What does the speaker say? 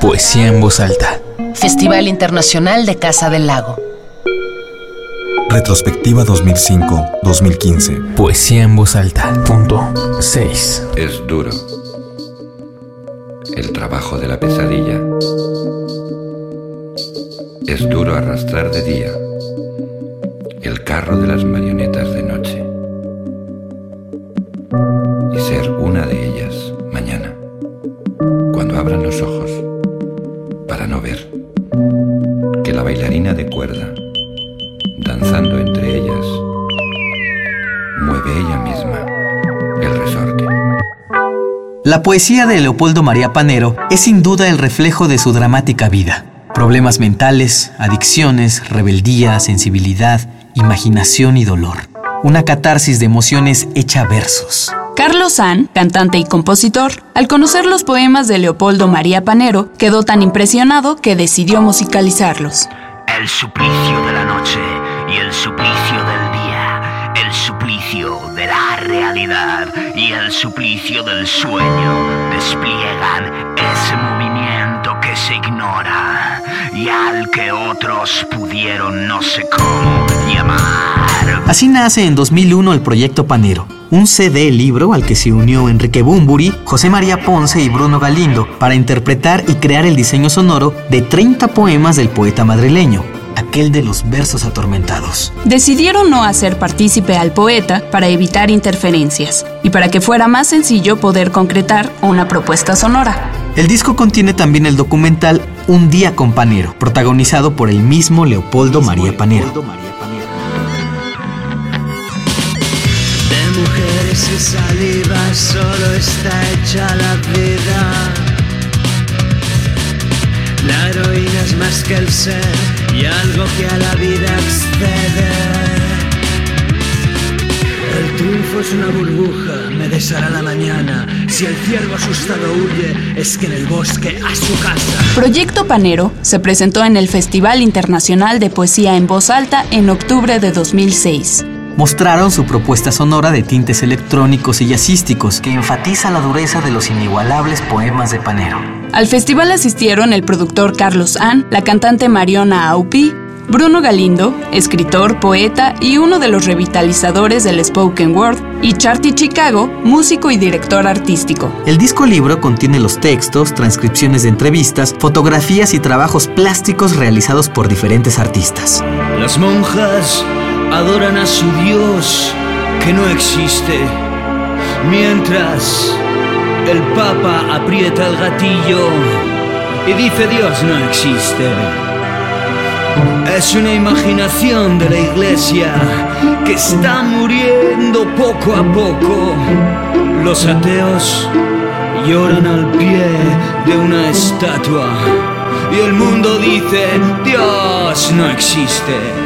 Poesía en voz alta. Festival Internacional de Casa del Lago. Retrospectiva 2005-2015. Poesía en voz alta. Punto 6. Es duro. El trabajo de la pesadilla. Es duro arrastrar de día el carro de las marionetas de noche y ser una de ellas abran los ojos para no ver que la bailarina de cuerda, danzando entre ellas, mueve ella misma el resorte. La poesía de Leopoldo María Panero es sin duda el reflejo de su dramática vida. Problemas mentales, adicciones, rebeldía, sensibilidad, imaginación y dolor. Una catarsis de emociones hecha versos. Carlos San, cantante y compositor, al conocer los poemas de Leopoldo María Panero, quedó tan impresionado que decidió musicalizarlos. El suplicio de la noche y el suplicio del día, el suplicio de la realidad y el suplicio del sueño despliegan ese movimiento que se ignora y al que otros pudieron no sé cómo llamar. Así nace en 2001 el proyecto Panero, un CD libro al que se unió Enrique Bumburi, José María Ponce y Bruno Galindo para interpretar y crear el diseño sonoro de 30 poemas del poeta madrileño, aquel de los versos atormentados. Decidieron no hacer partícipe al poeta para evitar interferencias y para que fuera más sencillo poder concretar una propuesta sonora. El disco contiene también el documental Un día con Panero, protagonizado por el mismo Leopoldo María Panero. Y saliva solo está hecha la vida. La heroína es más que el ser y algo que a la vida excede. El triunfo es una burbuja, me deshará la mañana. Si el ciervo asustado huye, es que en el bosque a su casa. Proyecto Panero se presentó en el Festival Internacional de Poesía en Voz Alta en octubre de 2006. Mostraron su propuesta sonora de tintes electrónicos y jazzísticos que enfatiza la dureza de los inigualables poemas de Panero. Al festival asistieron el productor Carlos Ann, la cantante Mariona Aupi, Bruno Galindo, escritor, poeta y uno de los revitalizadores del spoken word, y Charty Chicago, músico y director artístico. El disco libro contiene los textos, transcripciones de entrevistas, fotografías y trabajos plásticos realizados por diferentes artistas. Las monjas adoran a su Dios que no existe, mientras el Papa aprieta el gatillo y dice Dios no existe. Es una imaginación de la iglesia que está muriendo poco a poco. Los ateos lloran al pie de una estatua y el mundo dice Dios no existe.